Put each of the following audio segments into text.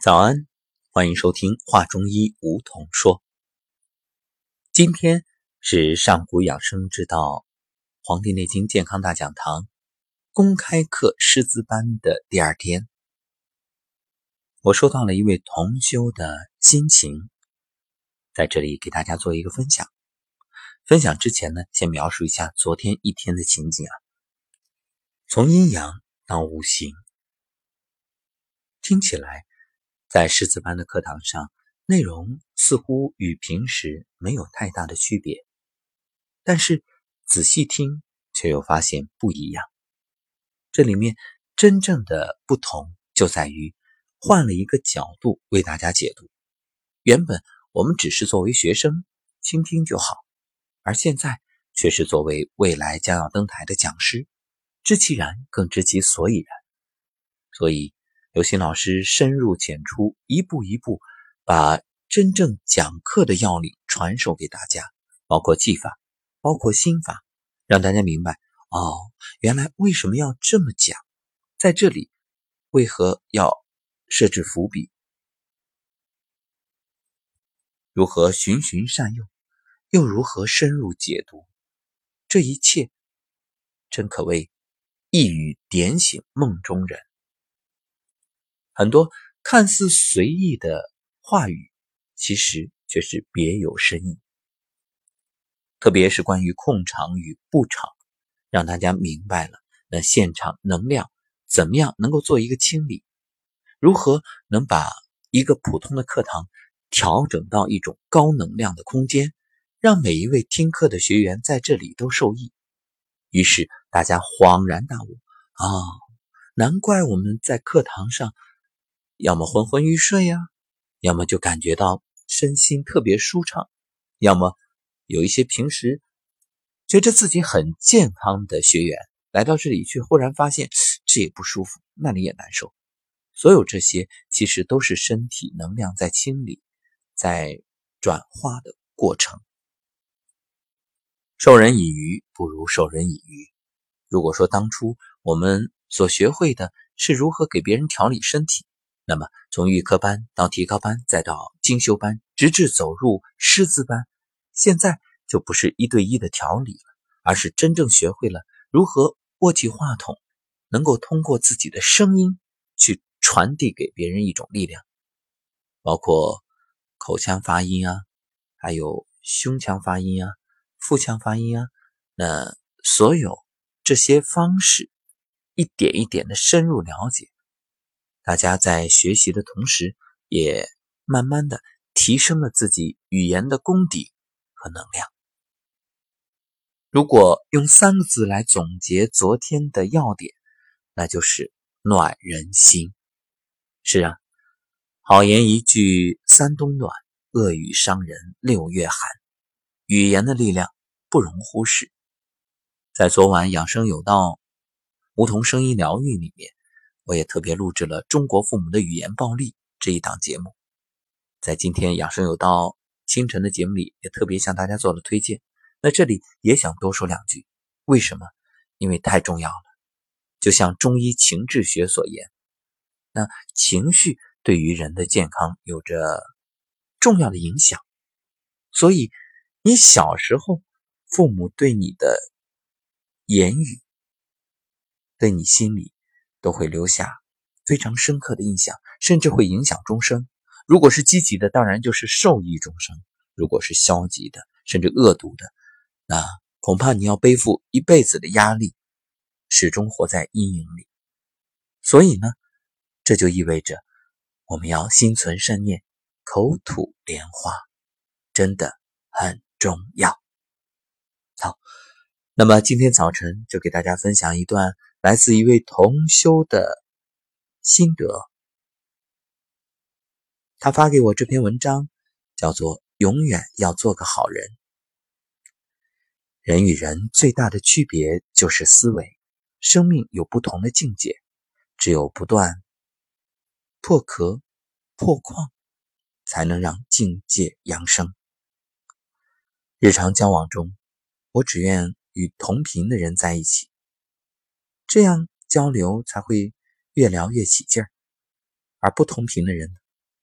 早安，欢迎收听《话中医》，梧桐说。今天是上古养生之道《黄帝内经健康大讲堂》公开课师资班的第二天。我收到了一位同修的心情，在这里给大家做一个分享。分享之前呢，先描述一下昨天一天的情景啊，从阴阳到五行，听起来。在师资班的课堂上，内容似乎与平时没有太大的区别，但是仔细听却又发现不一样。这里面真正的不同就在于换了一个角度为大家解读。原本我们只是作为学生倾听就好，而现在却是作为未来将要登台的讲师，知其然更知其所以然。所以。有心老师深入浅出，一步一步把真正讲课的要领传授给大家，包括技法，包括心法，让大家明白哦，原来为什么要这么讲，在这里为何要设置伏笔，如何循循善诱，又如何深入解读，这一切真可谓一语点醒梦中人。很多看似随意的话语，其实却是别有深意。特别是关于控场与布场，让大家明白了那现场能量怎么样能够做一个清理，如何能把一个普通的课堂调整到一种高能量的空间，让每一位听课的学员在这里都受益。于是大家恍然大悟啊，难怪我们在课堂上。要么昏昏欲睡呀，要么就感觉到身心特别舒畅，要么有一些平时觉得自己很健康的学员来到这里，却忽然发现这也不舒服，那里也难受。所有这些其实都是身体能量在清理、在转化的过程。授人以鱼不如授人以渔。如果说当初我们所学会的是如何给别人调理身体，那么，从预科班到提高班，再到精修班，直至走入师资班，现在就不是一对一的调理了，而是真正学会了如何握起话筒，能够通过自己的声音去传递给别人一种力量，包括口腔发音啊，还有胸腔发音啊，腹腔发音啊，那所有这些方式，一点一点的深入了解。大家在学习的同时，也慢慢的提升了自己语言的功底和能量。如果用三个字来总结昨天的要点，那就是暖人心。是啊，好言一句三冬暖，恶语伤人六月寒。语言的力量不容忽视。在昨晚养生有道梧桐声音疗愈里面。我也特别录制了《中国父母的语言暴力》这一档节目，在今天养生有道清晨的节目里，也特别向大家做了推荐。那这里也想多说两句，为什么？因为太重要了。就像中医情志学所言，那情绪对于人的健康有着重要的影响。所以，你小时候父母对你的言语，对你心里。都会留下非常深刻的印象，甚至会影响终生。如果是积极的，当然就是受益终生；如果是消极的，甚至恶毒的，那恐怕你要背负一辈子的压力，始终活在阴影里。所以呢，这就意味着我们要心存善念，口吐莲花，真的很重要。好，那么今天早晨就给大家分享一段。来自一位同修的心得，他发给我这篇文章，叫做《永远要做个好人》。人与人最大的区别就是思维，生命有不同的境界，只有不断破壳破框，才能让境界扬升。日常交往中，我只愿与同频的人在一起。这样交流才会越聊越起劲儿，而不同频的人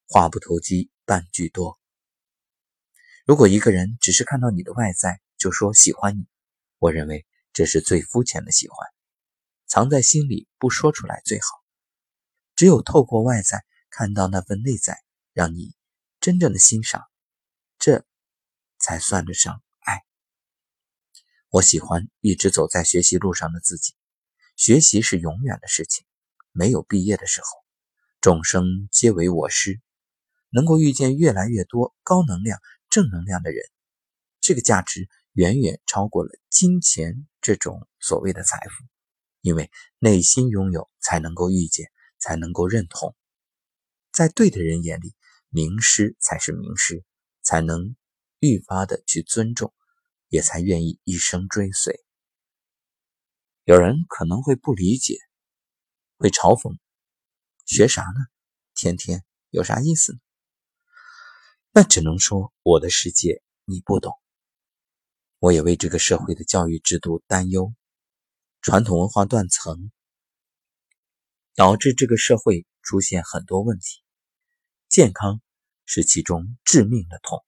话不投机半句多。如果一个人只是看到你的外在就说喜欢你，我认为这是最肤浅的喜欢，藏在心里不说出来最好。只有透过外在看到那份内在，让你真正的欣赏，这才算得上爱。我喜欢一直走在学习路上的自己，学习是永远的事情，没有毕业的时候。众生皆为我师，能够遇见越来越多高能量、正能量的人，这个价值远远超过了金钱这种所谓的财富。因为内心拥有，才能够遇见，才能够认同。在对的人眼里，名师才是名师，才能愈发的去尊重，也才愿意一生追随。有人可能会不理解，会嘲讽。学啥呢？天天有啥意思呢？那只能说我的世界你不懂。我也为这个社会的教育制度担忧，传统文化断层导致这个社会出现很多问题，健康是其中致命的痛。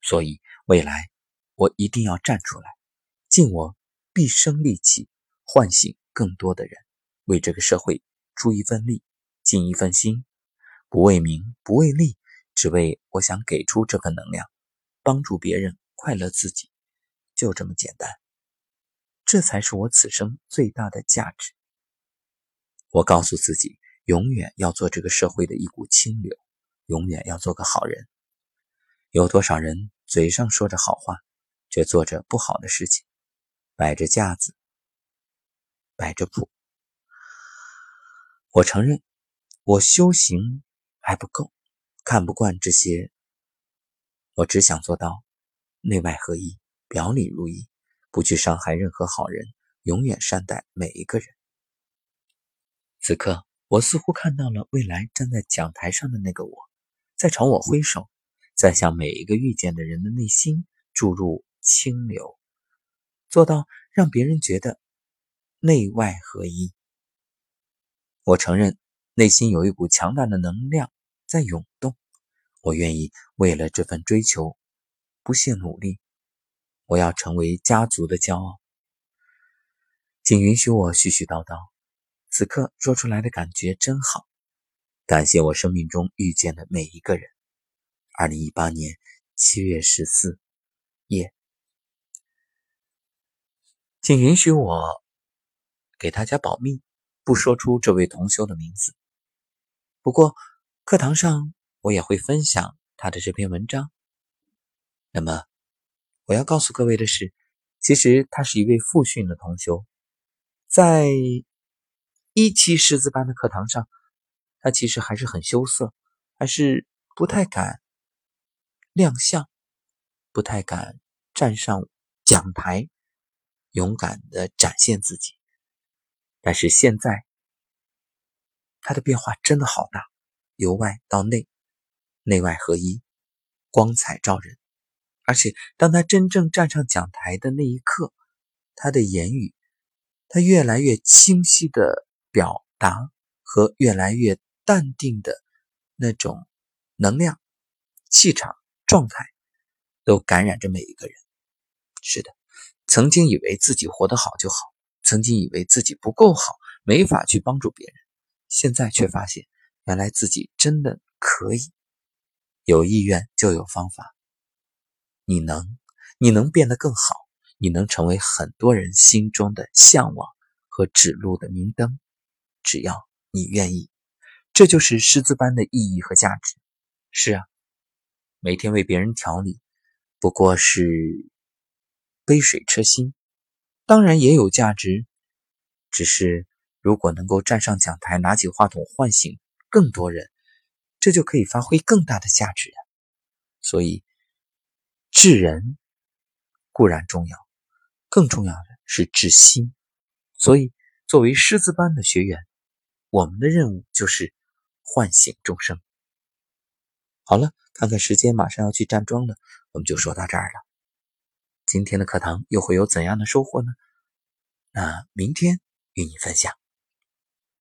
所以未来我一定要站出来，尽我毕生力气，唤醒更多的人，为这个社会出一份力。尽一份心，不为名，不为利，只为我想给出这份能量，帮助别人，快乐自己，就这么简单。这才是我此生最大的价值。我告诉自己，永远要做这个社会的一股清流，永远要做个好人。有多少人嘴上说着好话，却做着不好的事情，摆着架子，摆着谱。我承认。我修行还不够，看不惯这些。我只想做到内外合一，表里如一，不去伤害任何好人，永远善待每一个人。此刻，我似乎看到了未来站在讲台上的那个我，在朝我挥手，在向每一个遇见的人的内心注入清流，做到让别人觉得内外合一。我承认。内心有一股强大的能量在涌动，我愿意为了这份追求不懈努力。我要成为家族的骄傲。请允许我絮絮叨叨，此刻说出来的感觉真好。感谢我生命中遇见的每一个人。二零一八年七月十四夜，请允许我给大家保密，不说出这位同修的名字。不过，课堂上我也会分享他的这篇文章。那么，我要告诉各位的是，其实他是一位复训的同修，在一期师资班的课堂上，他其实还是很羞涩，还是不太敢亮相，不太敢站上讲台，勇敢的展现自己。但是现在，他的变化真的好大，由外到内，内外合一，光彩照人。而且，当他真正站上讲台的那一刻，他的言语，他越来越清晰的表达和越来越淡定的那种能量、气场、状态，都感染着每一个人。是的，曾经以为自己活得好就好，曾经以为自己不够好，没法去帮助别人。现在却发现，原来自己真的可以。有意愿就有方法。你能，你能变得更好，你能成为很多人心中的向往和指路的明灯。只要你愿意，这就是师资班的意义和价值。是啊，每天为别人调理，不过是杯水车薪，当然也有价值，只是。如果能够站上讲台，拿起话筒，唤醒更多人，这就可以发挥更大的价值呀。所以，治人固然重要，更重要的是治心。所以，作为师资班的学员，我们的任务就是唤醒众生。好了，看看时间，马上要去站桩了，我们就说到这儿了。今天的课堂又会有怎样的收获呢？那明天与你分享。